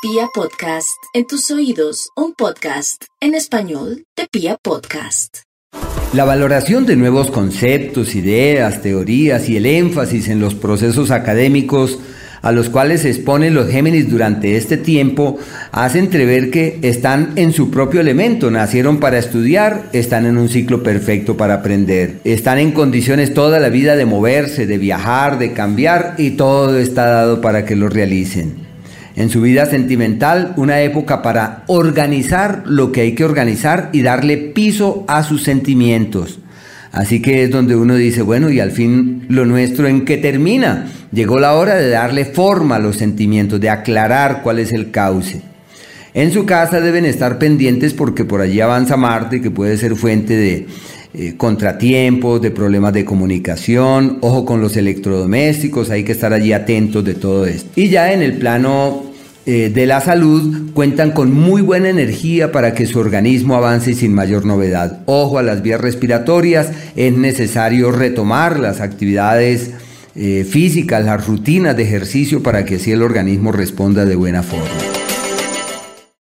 Pia Podcast, en tus oídos, un podcast en español de Pia Podcast. La valoración de nuevos conceptos, ideas, teorías y el énfasis en los procesos académicos a los cuales se exponen los Géminis durante este tiempo, hace entrever que están en su propio elemento, nacieron para estudiar, están en un ciclo perfecto para aprender, están en condiciones toda la vida de moverse, de viajar, de cambiar y todo está dado para que lo realicen. En su vida sentimental, una época para organizar lo que hay que organizar y darle piso a sus sentimientos. Así que es donde uno dice, bueno, y al fin lo nuestro en qué termina. Llegó la hora de darle forma a los sentimientos, de aclarar cuál es el cauce. En su casa deben estar pendientes porque por allí avanza Marte, que puede ser fuente de eh, contratiempos, de problemas de comunicación, ojo con los electrodomésticos, hay que estar allí atentos de todo esto. Y ya en el plano eh, de la salud cuentan con muy buena energía para que su organismo avance sin mayor novedad. Ojo a las vías respiratorias, es necesario retomar las actividades eh, físicas, las rutinas de ejercicio para que así el organismo responda de buena forma.